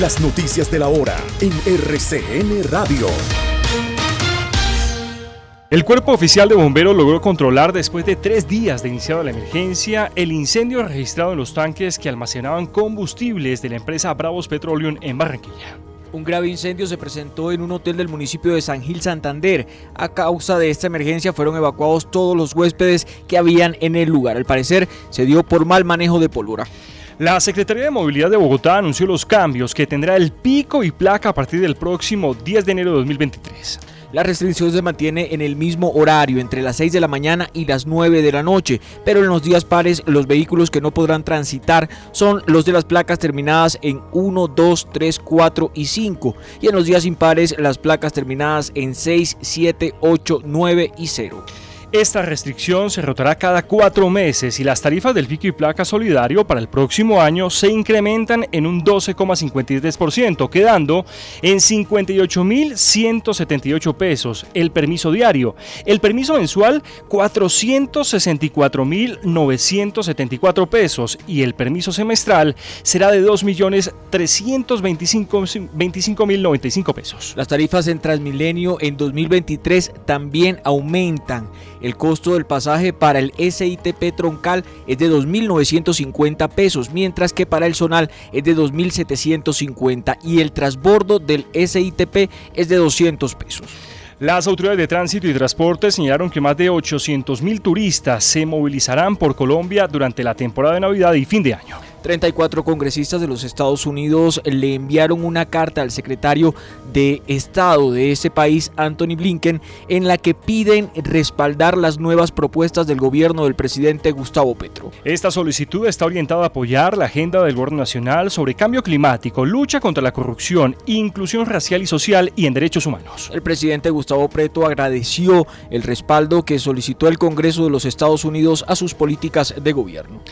Las noticias de la hora en RCN Radio. El cuerpo oficial de bomberos logró controlar después de tres días de iniciada la emergencia el incendio registrado en los tanques que almacenaban combustibles de la empresa Bravos Petroleum en Barranquilla. Un grave incendio se presentó en un hotel del municipio de San Gil Santander. A causa de esta emergencia fueron evacuados todos los huéspedes que habían en el lugar. Al parecer se dio por mal manejo de pólvora. La Secretaría de Movilidad de Bogotá anunció los cambios que tendrá el pico y placa a partir del próximo 10 de enero de 2023. La restricción se mantiene en el mismo horario, entre las 6 de la mañana y las 9 de la noche, pero en los días pares los vehículos que no podrán transitar son los de las placas terminadas en 1, 2, 3, 4 y 5, y en los días impares las placas terminadas en 6, 7, 8, 9 y 0. Esta restricción se rotará cada cuatro meses y las tarifas del pico y placa solidario para el próximo año se incrementan en un 12,53%, quedando en 58.178 pesos el permiso diario. El permiso mensual 464.974 pesos y el permiso semestral será de 2.325.095 pesos. Las tarifas en Transmilenio en 2023 también aumentan. El costo del pasaje para el SITP troncal es de 2.950 pesos, mientras que para el zonal es de 2.750 y el transbordo del SITP es de 200 pesos. Las autoridades de tránsito y transporte señalaron que más de 800.000 turistas se movilizarán por Colombia durante la temporada de Navidad y fin de año. 34 congresistas de los Estados Unidos le enviaron una carta al secretario de Estado de ese país, Anthony Blinken, en la que piden respaldar las nuevas propuestas del gobierno del presidente Gustavo Petro. Esta solicitud está orientada a apoyar la agenda del gobierno nacional sobre cambio climático, lucha contra la corrupción, inclusión racial y social y en derechos humanos. El presidente Gustavo Petro agradeció el respaldo que solicitó el Congreso de los Estados Unidos a sus políticas de gobierno.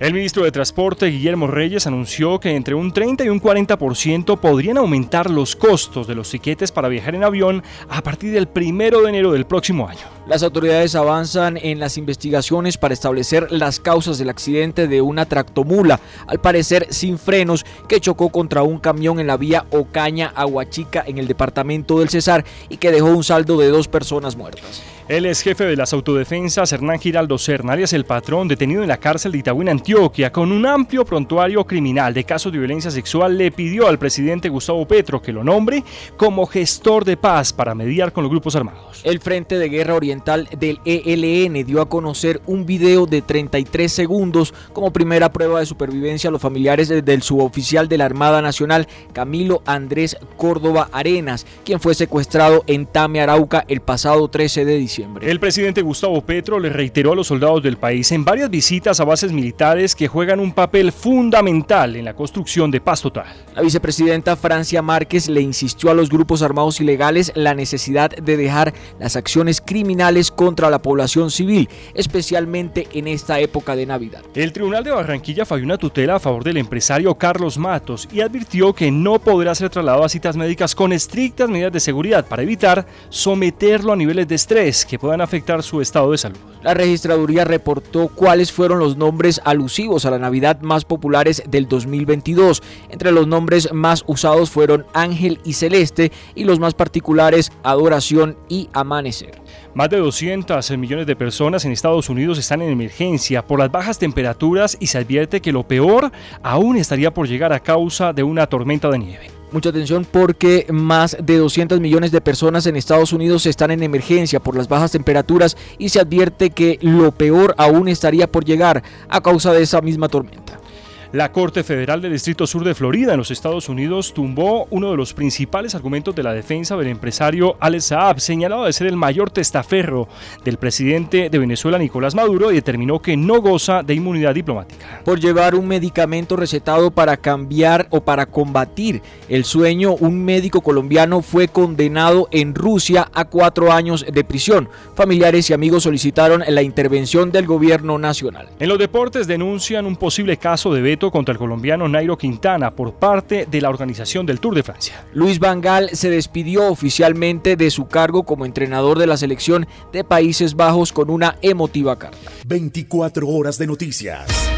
El ministro de Transporte, Guillermo Reyes, anunció que entre un 30 y un 40% podrían aumentar los costos de los tiquetes para viajar en avión a partir del 1 de enero del próximo año. Las autoridades avanzan en las investigaciones para establecer las causas del accidente de una tractomula, al parecer sin frenos, que chocó contra un camión en la vía Ocaña-Aguachica en el departamento del Cesar y que dejó un saldo de dos personas muertas. El ex jefe de las autodefensas, Hernán Giraldo Serna, alias el patrón, detenido en la cárcel de Itagüí, Antioquia, con un amplio prontuario criminal de casos de violencia sexual, le pidió al presidente Gustavo Petro que lo nombre como gestor de paz para mediar con los grupos armados. El Frente de Guerra Oriental del ELN dio a conocer un video de 33 segundos como primera prueba de supervivencia a los familiares del suboficial de la Armada Nacional, Camilo Andrés Córdoba Arenas, quien fue secuestrado en Tame, Arauca, el pasado 13 de diciembre. El presidente Gustavo Petro le reiteró a los soldados del país en varias visitas a bases militares que juegan un papel fundamental en la construcción de paz total. La vicepresidenta Francia Márquez le insistió a los grupos armados ilegales la necesidad de dejar las acciones criminales contra la población civil, especialmente en esta época de Navidad. El Tribunal de Barranquilla falló una tutela a favor del empresario Carlos Matos y advirtió que no podrá ser trasladado a citas médicas con estrictas medidas de seguridad para evitar someterlo a niveles de estrés que puedan afectar su estado de salud. La registraduría reportó cuáles fueron los nombres alusivos a la Navidad más populares del 2022. Entre los nombres más usados fueron Ángel y Celeste y los más particulares Adoración y Amanecer. Más de 200 millones de personas en Estados Unidos están en emergencia por las bajas temperaturas y se advierte que lo peor aún estaría por llegar a causa de una tormenta de nieve. Mucha atención porque más de 200 millones de personas en Estados Unidos están en emergencia por las bajas temperaturas y se advierte que lo peor aún estaría por llegar a causa de esa misma tormenta. La Corte Federal del Distrito Sur de Florida en los Estados Unidos tumbó uno de los principales argumentos de la defensa del empresario Alex Saab, señalado de ser el mayor testaferro del presidente de Venezuela Nicolás Maduro y determinó que no goza de inmunidad diplomática. Por llevar un medicamento recetado para cambiar o para combatir el sueño, un médico colombiano fue condenado en Rusia a cuatro años de prisión. Familiares y amigos solicitaron la intervención del gobierno nacional. En los deportes denuncian un posible caso de veto contra el colombiano Nairo Quintana por parte de la organización del Tour de Francia. Luis Vangal se despidió oficialmente de su cargo como entrenador de la selección de Países Bajos con una emotiva carta. 24 horas de noticias